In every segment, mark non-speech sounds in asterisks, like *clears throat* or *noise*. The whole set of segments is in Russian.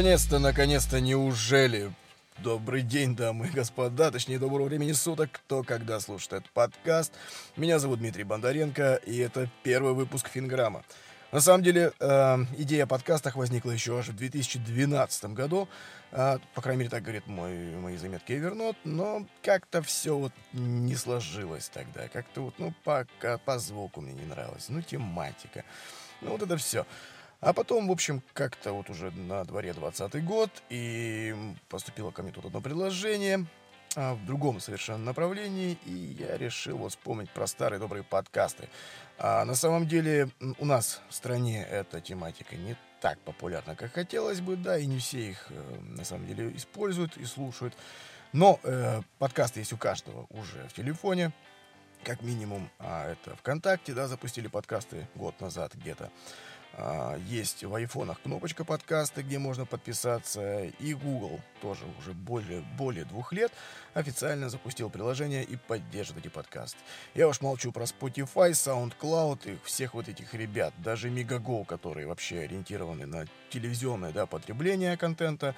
наконец-то, наконец-то, неужели? Добрый день, дамы и господа, точнее, доброго времени суток, кто когда слушает этот подкаст. Меня зовут Дмитрий Бондаренко, и это первый выпуск Финграмма. На самом деле, э, идея о подкастах возникла еще аж в 2012 году. Э, по крайней мере, так говорит мой, мои заметки Эвернот. Но как-то все вот не сложилось тогда. Как-то вот, ну, по, по звуку мне не нравилось. Ну, тематика. Ну, вот это все. А потом, в общем, как-то вот уже на дворе 20 год, и поступило ко мне тут одно предложение а, в другом совершенно направлении, и я решил вот вспомнить про старые добрые подкасты. А на самом деле у нас в стране эта тематика не так популярна, как хотелось бы, да, и не все их э, на самом деле используют и слушают. Но э, подкасты есть у каждого уже в телефоне, как минимум, а это ВКонтакте, да, запустили подкасты год назад где-то. А, есть в айфонах кнопочка подкасты, где можно подписаться. И Google тоже уже более, более двух лет официально запустил приложение и поддерживает эти подкасты. Я уж молчу про Spotify, SoundCloud и всех вот этих ребят. Даже Megago, которые вообще ориентированы на телевизионное да, потребление контента,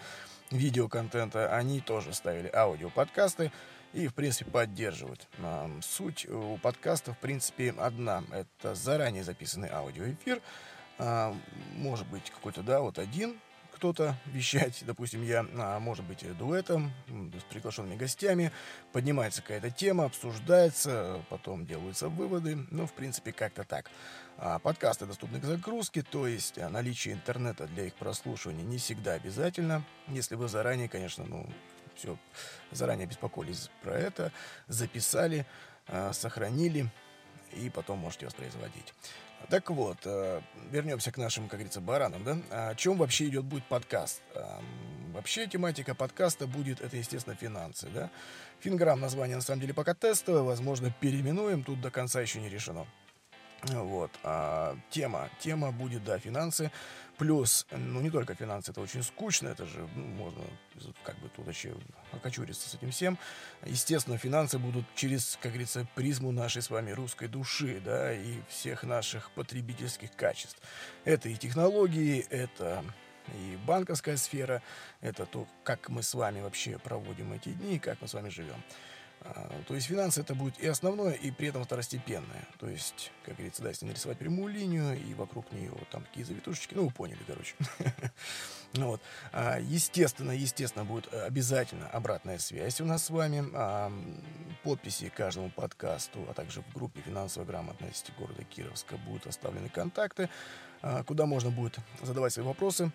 видеоконтента, они тоже ставили аудиоподкасты и, в принципе, поддерживают. Суть у подкаста, в принципе, одна. Это заранее записанный аудиоэфир, а, может быть какой-то, да, вот один кто-то *laughs* вещать, допустим, я, а может быть, дуэтом, с приглашенными гостями, поднимается какая-то тема, обсуждается, потом делаются выводы, ну, в принципе, как-то так. А подкасты доступны к загрузке, то есть а, наличие интернета для их прослушивания не всегда обязательно, если вы заранее, конечно, ну, все, заранее беспокоились про это, записали, а, сохранили, и потом можете воспроизводить. Так вот, э, вернемся к нашим, как говорится, баранам, да? О чем вообще идет будет подкаст? Вообще тематика подкаста будет, это, естественно, финансы, да? Финграм название, на самом деле, пока тестовое, возможно, переименуем, тут до конца еще не решено. Вот. А, тема. Тема будет, да, финансы. Плюс, ну, не только финансы, это очень скучно, это же, ну, можно как бы тут вообще окочуриться с этим всем. Естественно, финансы будут через, как говорится, призму нашей с вами русской души, да, и всех наших потребительских качеств. Это и технологии, это и банковская сфера, это то, как мы с вами вообще проводим эти дни, как мы с вами живем. А, то есть финансы это будет и основное, и при этом второстепенное. То есть, как говорится, да, если нарисовать прямую линию, и вокруг нее там такие завитушечки, ну, вы поняли, короче. *laughs* ну, вот. А, естественно, естественно, будет обязательно обратная связь у нас с вами, а, подписи к каждому подкасту, а также в группе финансовой грамотности города Кировска будут оставлены контакты, куда можно будет задавать свои вопросы,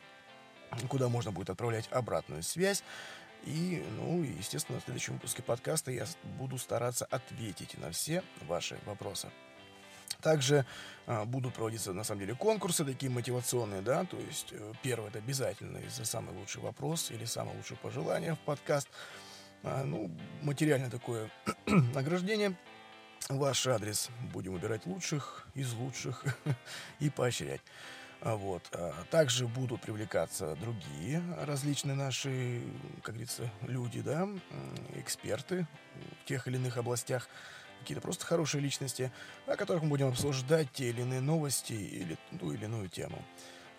куда можно будет отправлять обратную связь. И, ну, естественно, в следующем выпуске подкаста я буду стараться ответить на все ваши вопросы. Также э, будут проводиться, на самом деле, конкурсы такие мотивационные, да, то есть э, первый это обязательно за самый лучший вопрос или самое лучшее пожелание в подкаст. А, ну, материальное такое *clears throat* награждение. Ваш адрес будем выбирать лучших из лучших *laughs* и поощрять. А вот. А также будут привлекаться другие различные наши, как говорится, люди, да, эксперты в тех или иных областях, какие-то просто хорошие личности, о которых мы будем обсуждать те или иные новости или ту или иную тему.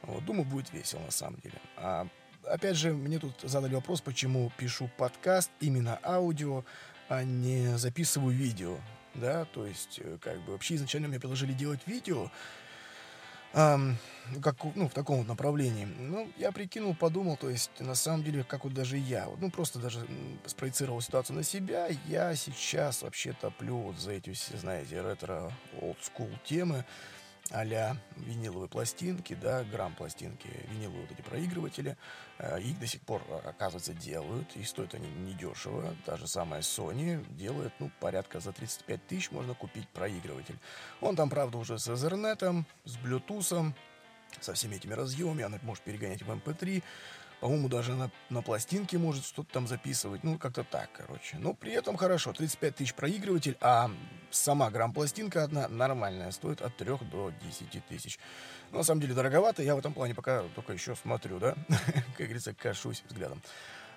Вот. Думаю, будет весело на самом деле. А, опять же, мне тут задали вопрос, почему пишу подкаст именно аудио, а не записываю видео. Да, то есть, э, как бы вообще изначально мне предложили делать видео, Um, как, ну, в таком вот направлении. Ну, я прикинул, подумал, то есть, на самом деле, как вот даже я, вот, ну, просто даже спроецировал ситуацию на себя, я сейчас вообще топлю вот за эти все, знаете, ретро олдскул темы, а виниловые пластинки, да, грамм-пластинки, виниловые вот эти проигрыватели. Э, их до сих пор, оказывается, делают, и стоят они недешево. Даже самая Sony делает, ну, порядка за 35 тысяч можно купить проигрыватель. Он там, правда, уже с Ethernet, с Bluetooth, со всеми этими разъемами, она может перегонять в MP3, по-моему, даже на, на пластинке может что-то там записывать. Ну, как-то так, короче. Но при этом хорошо. 35 тысяч проигрыватель, а сама грамм-пластинка одна нормальная. Стоит от 3 до 10 тысяч. Но, ну, на самом деле, дороговато. Я в этом плане пока только еще смотрю, да? *laughs* как говорится, кашусь взглядом.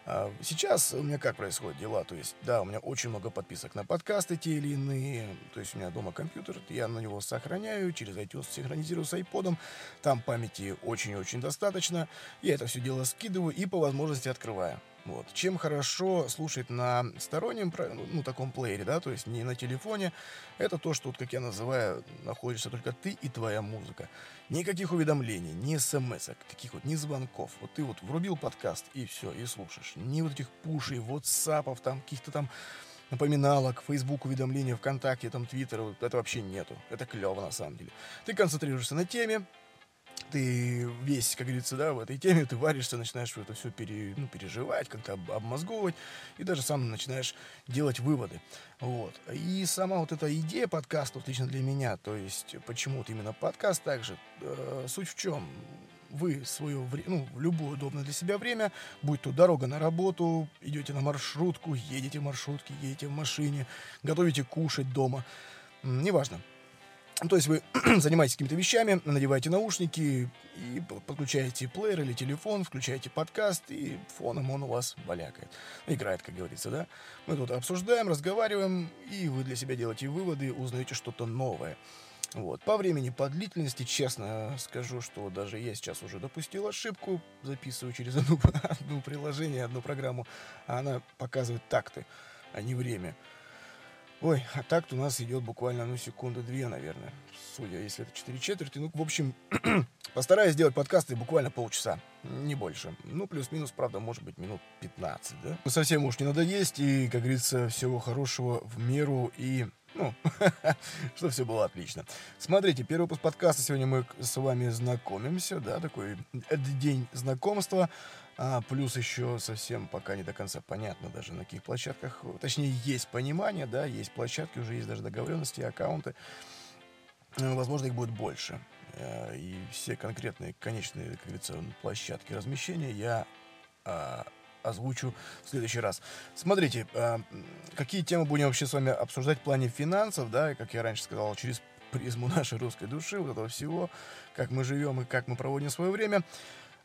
А, сейчас у меня как происходят дела? То есть, да, у меня очень много подписок на подкасты те или иные. То есть у меня дома компьютер, я на него сохраняю, через iTunes синхронизирую с iPod. Там памяти очень-очень достаточно. Я это все дело скидываю и по возможности открываю. Вот. Чем хорошо слушать на стороннем, ну, таком плеере, да, то есть не на телефоне, это то, что, вот, как я называю, находишься только ты и твоя музыка. Никаких уведомлений, ни смс, таких вот, ни звонков. Вот ты вот врубил подкаст и все, и слушаешь. Ни вот этих пушей, ватсапов, там, каких-то там напоминалок, Facebook уведомления, ВКонтакте, там, Твиттер, вот это вообще нету. Это клево на самом деле. Ты концентрируешься на теме, ты весь, как говорится, да, в этой теме, ты варишься, начинаешь это все пере, ну, переживать, как-то обмозговывать, и даже сам начинаешь делать выводы. Вот. И сама вот эта идея подкаста, вот лично для меня, то есть почему вот именно подкаст также, э, суть в чем? Вы свое время, ну, в любое удобное для себя время, будь то дорога на работу, идете на маршрутку, едете в маршрутке, едете в машине, готовите кушать дома, неважно то есть вы *clears throat* занимаетесь какими-то вещами, надеваете наушники и подключаете плеер или телефон, включаете подкаст, и фоном он у вас балякает. Играет, как говорится, да? Мы тут обсуждаем, разговариваем, и вы для себя делаете выводы, узнаете что-то новое. Вот. По времени, по длительности, честно скажу, что даже я сейчас уже допустил ошибку, записываю через *laughs* одно, одно приложение, одну программу, а она показывает такты, а не время. Ой, а так у нас идет буквально, ну, секунды-две, наверное. Судя, если это 4 четверти. Ну, в общем, *clears throat* постараюсь сделать подкасты буквально полчаса, не больше. Ну, плюс-минус, правда, может быть, минут 15, да? Ну, совсем уж не надо есть, и, как говорится, всего хорошего в меру и ну, *laughs* что все было отлично. Смотрите, первый выпуск подкаста. Сегодня мы с вами знакомимся, да, такой день знакомства. А, плюс еще совсем пока не до конца понятно даже на каких площадках. Точнее, есть понимание, да, есть площадки, уже есть даже договоренности, аккаунты. Э, возможно, их будет больше. Э, и все конкретные, конечные, как говорится, площадки размещения я а, озвучу в следующий раз. Смотрите, а, какие темы будем вообще с вами обсуждать в плане финансов, да, как я раньше сказал, через призму нашей русской души, вот этого всего, как мы живем и как мы проводим свое время.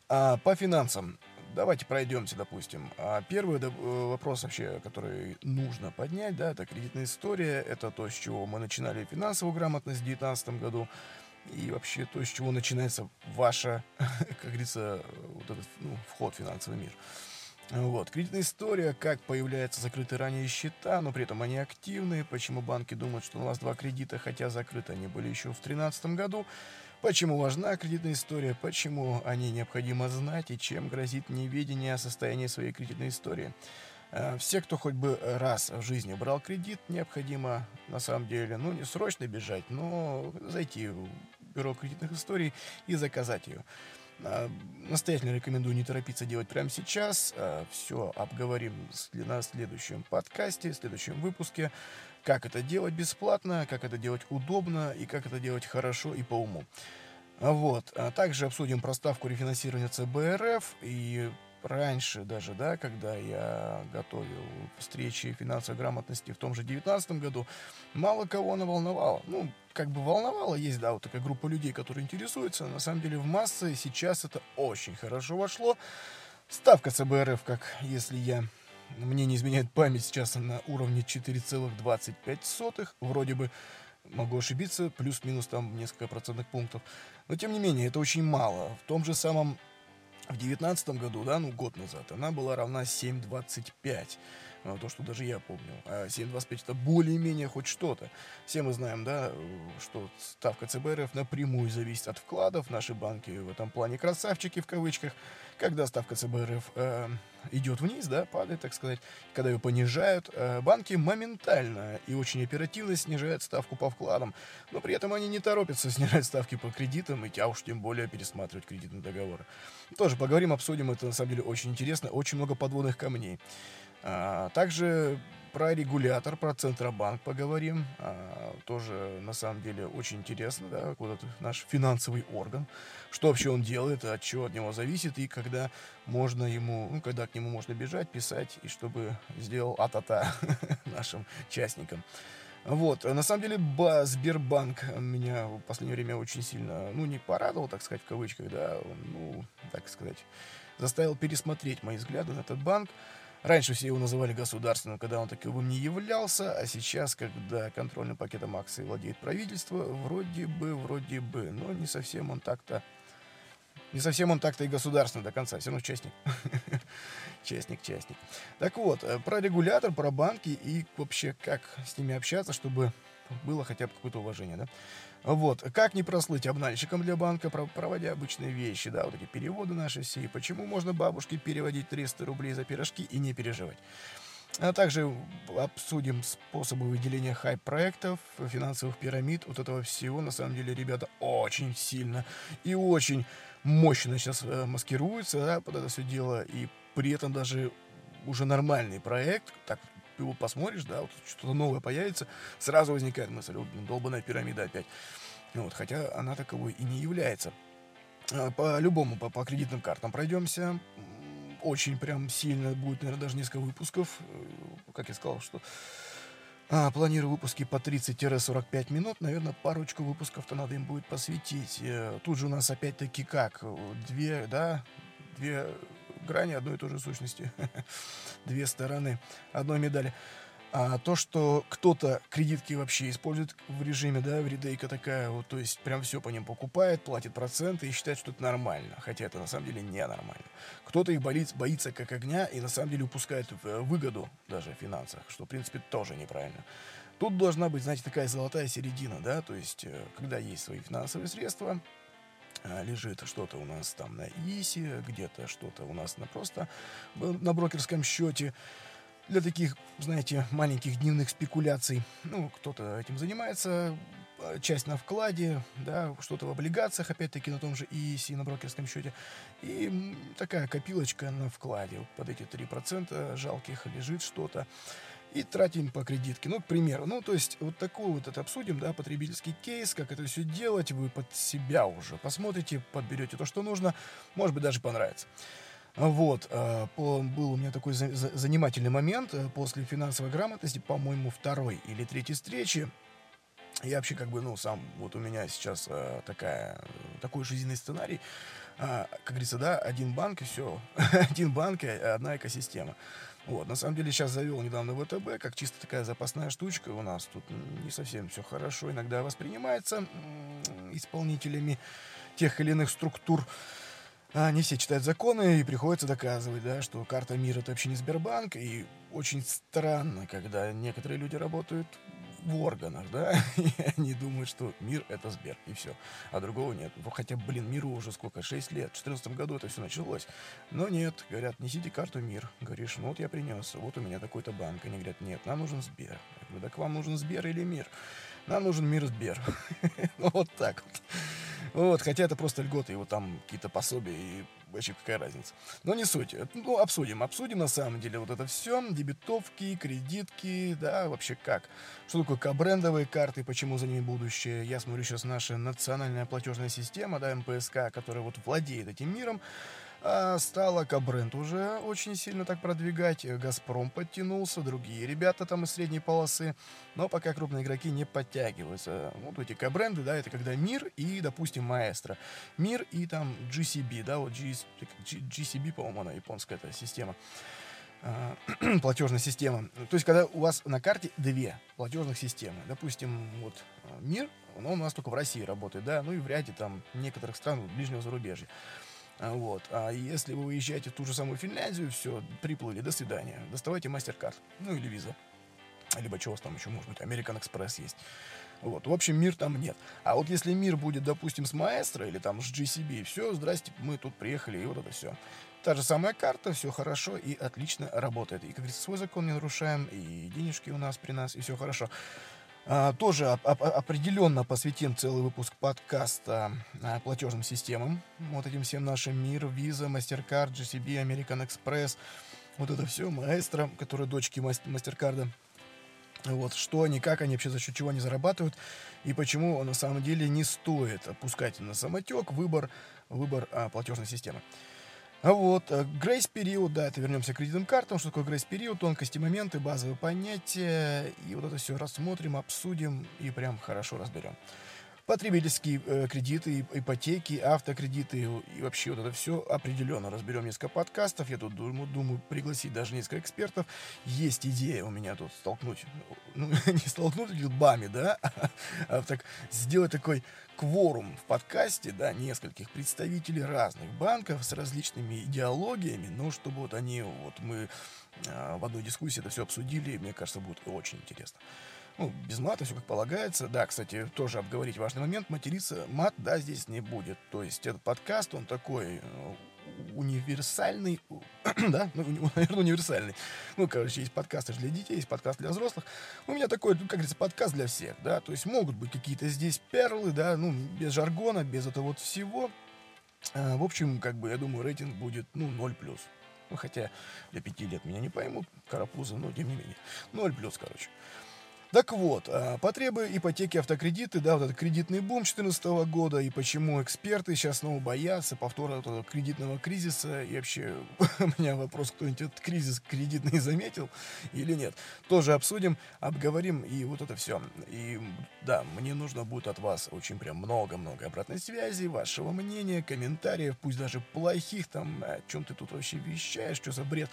А, по финансам. Давайте пройдемте, допустим. А первый э, вопрос вообще, который нужно поднять, да, это кредитная история. Это то, с чего мы начинали финансовую грамотность в 2019 году. И вообще то, с чего начинается ваша, *laughs* как говорится, вот этот ну, вход в финансовый мир. Вот. Кредитная история, как появляются закрытые ранее счета, но при этом они активные. Почему банки думают, что у нас два кредита, хотя закрыты они были еще в 2013 году. Почему важна кредитная история, почему о ней необходимо знать и чем грозит неведение о состоянии своей кредитной истории. Э, все, кто хоть бы раз в жизни брал кредит, необходимо на самом деле, ну не срочно бежать, но зайти в бюро кредитных историй и заказать ее. Э, настоятельно рекомендую не торопиться делать прямо сейчас. Э, Все обговорим на следующем подкасте, в следующем выпуске как это делать бесплатно, как это делать удобно и как это делать хорошо и по уму. Вот. А также обсудим проставку рефинансирования ЦБРФ и раньше даже, да, когда я готовил встречи финансовой грамотности в том же 2019 году, мало кого она волновала. Ну, как бы волновала, есть, да, вот такая группа людей, которые интересуются. На самом деле в массы сейчас это очень хорошо вошло. Ставка ЦБРФ, как если я мне не изменяет память, сейчас на уровне 4,25. Вроде бы могу ошибиться, плюс-минус там несколько процентных пунктов. Но тем не менее, это очень мало. В том же самом в девятнадцатом году, да, ну год назад, она была равна 7,25. А, то, что даже я помню. А 7,25 это более-менее хоть что-то. Все мы знаем, да, что ставка ЦБРФ напрямую зависит от вкладов. Наши банки в этом плане красавчики в кавычках. Когда ставка ЦБРФ э, идет вниз, да, падает, так сказать, когда ее понижают, э, банки моментально и очень оперативно снижают ставку по вкладам, но при этом они не торопятся снижать ставки по кредитам, и а уж тем более пересматривать кредитные договоры. Тоже поговорим, обсудим, это на самом деле очень интересно, очень много подводных камней. А, также про регулятор, про Центробанк поговорим. А, тоже, на самом деле, очень интересно, да, вот этот наш финансовый орган. Что вообще он делает, от чего от него зависит, и когда можно ему, ну, когда к нему можно бежать, писать, и чтобы сделал а-та-та *laughs* нашим частникам. Вот, на самом деле, ба, Сбербанк меня в последнее время очень сильно, ну, не порадовал, так сказать, в кавычках, да, ну, так сказать, заставил пересмотреть мои взгляды на этот банк. Раньше все его называли государственным, когда он таковым не являлся, а сейчас, когда контрольным пакетом акций владеет правительство, вроде бы, вроде бы, но не совсем он так-то не совсем он так-то и государственный до конца, все равно частник. *laughs* частник, частник. Так вот, э, про регулятор, про банки и вообще как с ними общаться, чтобы было хотя бы какое-то уважение, да? Вот, как не прослыть обнальщиком для банка, проводя обычные вещи, да, вот эти переводы наши все, и почему можно бабушке переводить 300 рублей за пирожки и не переживать. А также обсудим способы выделения хайп-проектов, финансовых пирамид, вот этого всего. На самом деле, ребята очень сильно и очень мощно сейчас э, маскируются да, под это все дело, и при этом даже уже нормальный проект, так его посмотришь, да, вот что-то новое появится, сразу возникает мысль, блин, долбанная пирамида опять. Ну вот, хотя она таковой и не является. А, по-любому, по, по кредитным картам пройдемся. Очень прям сильно будет, наверное, даже несколько выпусков. Э, как я сказал, что а, планирую выпуски по 30-45 минут. Наверное, парочку выпусков-то надо им будет посвятить. Э, тут же у нас опять-таки как? Две, да, две грани одной и той же сущности. *laughs* Две стороны одной медали. А то, что кто-то кредитки вообще использует в режиме, да, в редейка такая, вот, то есть прям все по ним покупает, платит проценты и считает, что это нормально, хотя это на самом деле ненормально. Кто-то их боится, боится как огня и на самом деле упускает э, выгоду даже в финансах, что в принципе тоже неправильно. Тут должна быть, знаете, такая золотая середина, да, то есть э, когда есть свои финансовые средства, лежит что-то у нас там на ИСе, где-то что-то у нас на просто на брокерском счете. Для таких, знаете, маленьких дневных спекуляций. Ну, кто-то этим занимается, а, часть на вкладе, да, что-то в облигациях, опять-таки, на том же ИИСе, на брокерском счете. И такая копилочка на вкладе. Под эти 3% жалких лежит что-то и тратим по кредитке. Ну, к примеру. Ну, то есть, вот такой вот это обсудим, да, потребительский кейс, как это все делать, вы под себя уже посмотрите, подберете то, что нужно, может быть, даже понравится. Вот, э, был у меня такой занимательный момент э, после финансовой грамотности, по-моему, второй или третьей встречи. Я вообще как бы, ну, сам, вот у меня сейчас э, такая, такой жизненный сценарий, как говорится, да, один банк и все, *laughs* один банк и одна экосистема. Вот, на самом деле сейчас завел недавно ВТБ, как чисто такая запасная штучка у нас. Тут не совсем все хорошо иногда воспринимается исполнителями тех или иных структур. А не все читают законы, и приходится доказывать, да, что карта мира это вообще не Сбербанк. И очень странно, когда некоторые люди работают в органах, да, *laughs* и они думают, что мир — это Сбер, и все, а другого нет. Хотя, блин, миру уже сколько, 6 лет, в 2014 году это все началось. Но нет, говорят, несите карту мир. Говоришь, ну вот я принес, вот у меня такой-то банк. Они говорят, нет, нам нужен Сбер. Я говорю, так вам нужен Сбер или мир? Нам нужен мир Сбер. *laughs* ну вот так вот. Вот, хотя это просто льготы, его там какие-то пособия и вообще какая разница. Но не суть. Ну, обсудим. Обсудим на самом деле вот это все. Дебетовки, кредитки, да, вообще как. Что такое кабрендовые карты, почему за ними будущее. Я смотрю сейчас наша национальная платежная система, да, МПСК, которая вот владеет этим миром. А стала Кабрент уже очень сильно так продвигать. Газпром подтянулся, другие ребята там из средней полосы. Но пока крупные игроки не подтягиваются. Вот эти Кабренды, да, это когда Мир и, допустим, Маэстро. Мир и там GCB, да, вот GCB, по-моему, она японская эта система а, *clears throat* платежная система. То есть, когда у вас на карте две платежных системы. Допустим, вот а, мир, он у нас только в России работает, да, ну и в ряде там некоторых стран ближнего зарубежья. А, вот. А если вы уезжаете в ту же самую Финляндию, все, приплыли, до свидания. Доставайте мастер-карт, ну или виза. Либо чего там еще может быть, American Express есть. Вот. В общем, мир там нет. А вот если мир будет, допустим, с Маэстро или там с GCB, все, здрасте, мы тут приехали, и вот это все. Та же самая карта, все хорошо и отлично работает. И, как говорится, свой закон не нарушаем, и денежки у нас при нас, и все хорошо. А, тоже оп- оп- определенно посвятим целый выпуск подкаста а, платежным системам. Вот этим всем нашим мир, Visa, MasterCard, GCB, American Express. Вот это все, маэстро, которые дочки MasterCard. Вот, что они, как они вообще, за счет чего они зарабатывают, и почему на самом деле не стоит опускать на самотек выбор, выбор а, платежной системы. Вот, грейс-период, да, это вернемся к кредитным картам, что такое грейс-период, тонкости, моменты, базовые понятия, и вот это все рассмотрим, обсудим и прям хорошо разберем потребительские э, кредиты, ипотеки, автокредиты и вообще вот это все определенно разберем несколько подкастов. Я тут думаю, думаю пригласить даже несколько экспертов. Есть идея у меня тут столкнуть, ну, *laughs* не столкнуть лбами, да, *laughs* а так сделать такой кворум в подкасте, да, нескольких представителей разных банков с различными идеологиями, но чтобы вот они, вот мы э, в одной дискуссии это все обсудили, мне кажется, будет очень интересно. Ну, без мата, все как полагается. Да, кстати, тоже обговорить важный момент. Материться мат, да, здесь не будет. То есть этот подкаст, он такой э, универсальный, *clears throat* да, ну, *laughs* наверное, универсальный. Ну, короче, есть подкасты для детей, есть подкаст для взрослых. У меня такой, ну, как говорится, подкаст для всех, да, то есть могут быть какие-то здесь перлы, да, ну, без жаргона, без этого вот всего. А, в общем, как бы, я думаю, рейтинг будет, ну, 0+. Ну, хотя для пяти лет меня не поймут, карапузы, но тем не менее. 0 плюс, короче. Так вот, а, потребы ипотеки, автокредиты, да, вот этот кредитный бум 2014 года, и почему эксперты сейчас снова боятся повтора этого кредитного кризиса, и вообще *laughs* у меня вопрос, кто-нибудь этот кризис кредитный заметил или нет, тоже обсудим, обговорим, и вот это все. И да, мне нужно будет от вас очень прям много-много обратной связи, вашего мнения, комментариев, пусть даже плохих, там, о чем ты тут вообще вещаешь, что за бред,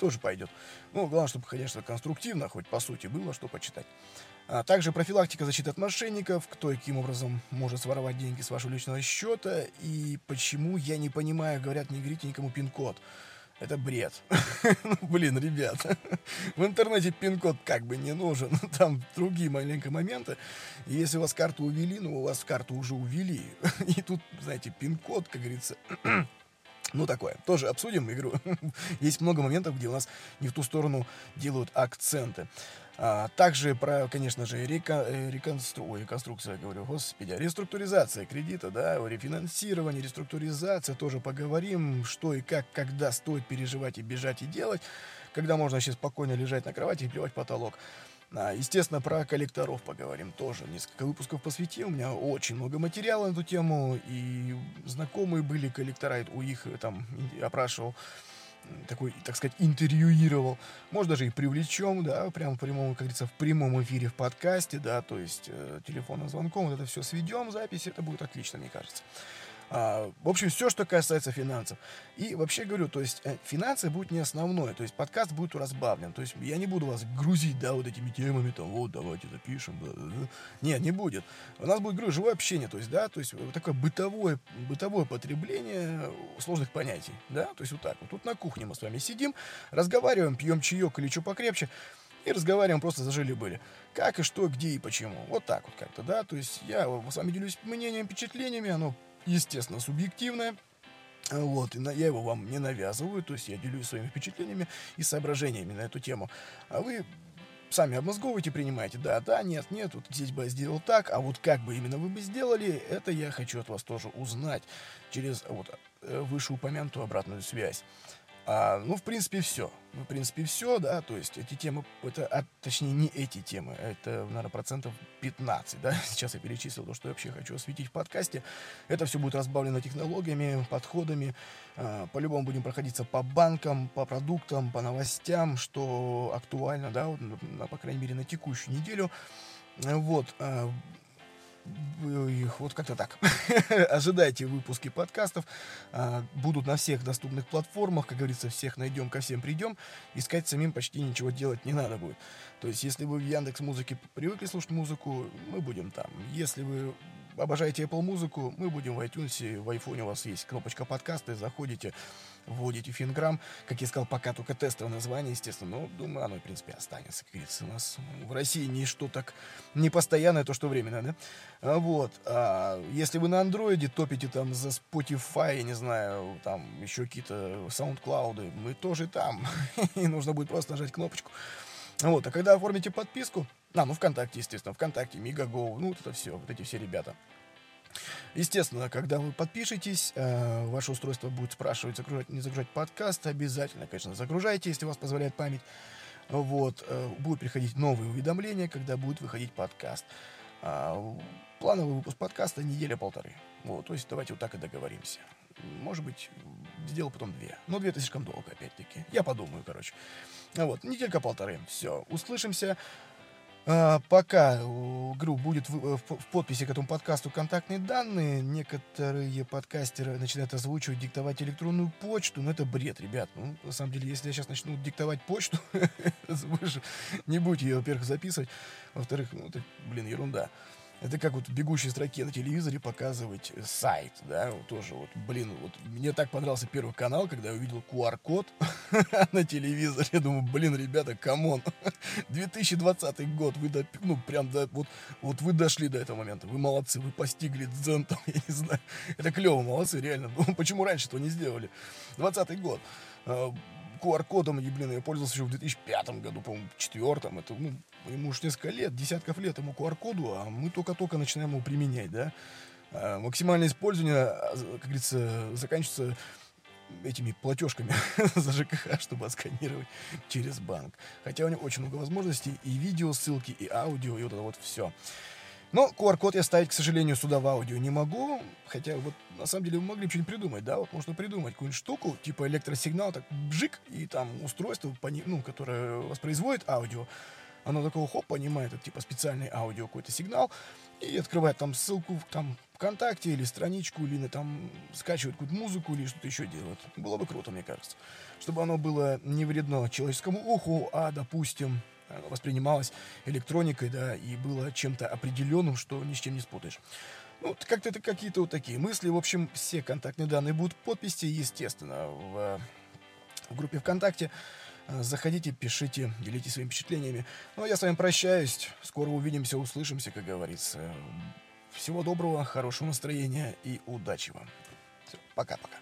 тоже пойдет. Ну, главное, чтобы, конечно, конструктивно, хоть по сути, было что почитать. А также профилактика защиты от мошенников, кто и каким образом может своровать деньги с вашего личного счета, и почему, я не понимаю, говорят, не говорите никому пин-код. Это бред. *laughs* ну, блин, ребят, *laughs* в интернете пин-код как бы не нужен. Там другие маленькие моменты. И если у вас карту увели, ну, у вас карту уже увели. *laughs* и тут, знаете, пин-код, как говорится, *clears throat* ну, такое. Тоже обсудим игру. *laughs* Есть много моментов, где у нас не в ту сторону делают акценты. А, также про, конечно же, река, э, реконстру, ой, реконструкция, говорю, господи, реструктуризация кредита, да, рефинансирование, реструктуризация, тоже поговорим, что и как, когда стоит переживать и бежать и делать, когда можно вообще спокойно лежать на кровати и плевать потолок. А, естественно, про коллекторов поговорим тоже. Несколько выпусков посвятил. У меня очень много материала на эту тему. И знакомые были коллектора, у них э, там опрашивал такой, так сказать, интервьюировал. Может, даже и привлечем, да, прямо в прямом, как говорится, в прямом эфире в подкасте, да, то есть э, телефонным звонком, вот это все сведем, запись, это будет отлично, мне кажется. А, в общем, все, что касается финансов. И вообще говорю, то есть э, финансы будут не основное, то есть подкаст будет разбавлен. То есть я не буду вас грузить, да, вот этими темами, там, вот, давайте запишем. Нет, не будет. У нас будет, говорю, живое общение, то есть, да, то есть вот такое бытовое, бытовое потребление сложных понятий, да, то есть вот так вот. Тут на кухне мы с вами сидим, разговариваем, пьем чаек или что покрепче, и разговариваем просто зажили-были. Как и что, где и почему. Вот так вот как-то, да. То есть я с вами делюсь мнением, впечатлениями, оно естественно, субъективное. Вот, и я его вам не навязываю, то есть я делюсь своими впечатлениями и соображениями на эту тему. А вы сами обмозговываете, принимаете, да, да, нет, нет, вот здесь бы я сделал так, а вот как бы именно вы бы сделали, это я хочу от вас тоже узнать через вот э, вышеупомянутую обратную связь. А, ну, в принципе, все. Ну, в принципе, все, да, то есть эти темы, это, а, точнее, не эти темы, это, наверное, процентов 15, да, *laughs* сейчас я перечислил то, что я вообще хочу осветить в подкасте. Это все будет разбавлено технологиями, подходами, а, по-любому будем проходиться по банкам, по продуктам, по новостям, что актуально, да, вот, по крайней мере, на текущую неделю. Вот, а, вот как-то так. *laughs* Ожидайте выпуски подкастов. А, будут на всех доступных платформах. Как говорится, всех найдем, ко всем придем. Искать самим почти ничего делать не надо будет. То есть, если вы в Яндекс Музыке привыкли слушать музыку, мы будем там. Если вы обожаете Apple музыку, мы будем в iTunes, в iPhone у вас есть кнопочка подкасты, заходите, вводите финграмм, как я сказал, пока только тестовое название, естественно, но думаю, оно, в принципе, останется, как говорится, у нас в России ничто так не постоянное, то, что временно, да? А вот, а если вы на андроиде топите там за Spotify, я не знаю, там еще какие-то SoundCloud, мы тоже там, *laughs* и нужно будет просто нажать кнопочку, вот, а когда оформите подписку, а, ну ВКонтакте, естественно, ВКонтакте, Мегаго, ну вот это все, вот эти все ребята. Естественно, когда вы подпишетесь, э, ваше устройство будет спрашивать, загружать, не загружать подкаст. Обязательно, конечно, загружайте, если у вас позволяет память. Вот, э, будут приходить новые уведомления, когда будет выходить подкаст. Э, плановый выпуск подкаста неделя-полторы. Вот, то есть давайте вот так и договоримся. Может быть, сделал потом две. Но две это слишком долго, опять-таки. Я подумаю, короче. Вот, неделька-полторы. Все, услышимся. А, пока, говорю, будет в, в, в подписи к этому подкасту контактные данные. Некоторые подкастеры начинают озвучивать, диктовать электронную почту. Но это бред, ребят. Ну, на самом деле, если я сейчас начну диктовать почту, *laughs* не будете ее, во-первых, записывать. Во-вторых, ну, это, блин, ерунда. Это как вот в бегущей строке на телевизоре показывать сайт, да, вот тоже вот, блин, вот мне так понравился первый канал, когда я увидел QR-код *laughs* на телевизоре, я думаю, блин, ребята, come on, *laughs* 2020 год, вы, до, ну, прям, до, вот, вот вы дошли до этого момента, вы молодцы, вы постигли дзен, *laughs* там, я не знаю, это клево, молодцы, реально, ну, почему раньше этого не сделали, 20 год, а, QR-кодом, блин, я пользовался еще в 2005 году, по-моему, четвертом. Это, ну, ему уж несколько лет, десятков лет ему QR-коду, а мы только-только начинаем его применять, да. А максимальное использование, а, как говорится, заканчивается этими платежками *laughs* за ЖКХ, чтобы отсканировать через банк. Хотя у него очень много возможностей, и видео ссылки, и аудио, и вот это вот все. Но QR-код я ставить, к сожалению, сюда в аудио не могу. Хотя вот на самом деле вы могли бы что-нибудь придумать, да? Вот можно придумать какую-нибудь штуку, типа электросигнал, так бжик, и там устройство, ну, которое воспроизводит аудио, оно такого хоп, понимает, это типа специальный аудио какой-то сигнал, и открывает там ссылку в там ВКонтакте или страничку, или там скачивает какую-то музыку или что-то еще делает. Было бы круто, мне кажется. Чтобы оно было не вредно человеческому уху, а, допустим, воспринималось электроникой, да, и было чем-то определенным, что ни с чем не спутаешь. Ну, как-то это какие-то вот такие мысли. В общем, все контактные данные будут подписи, естественно, в, в группе ВКонтакте. Заходите, пишите, делитесь своими впечатлениями. Ну, а я с вами прощаюсь. Скоро увидимся, услышимся, как говорится. Всего доброго, хорошего настроения и удачи вам. Пока-пока.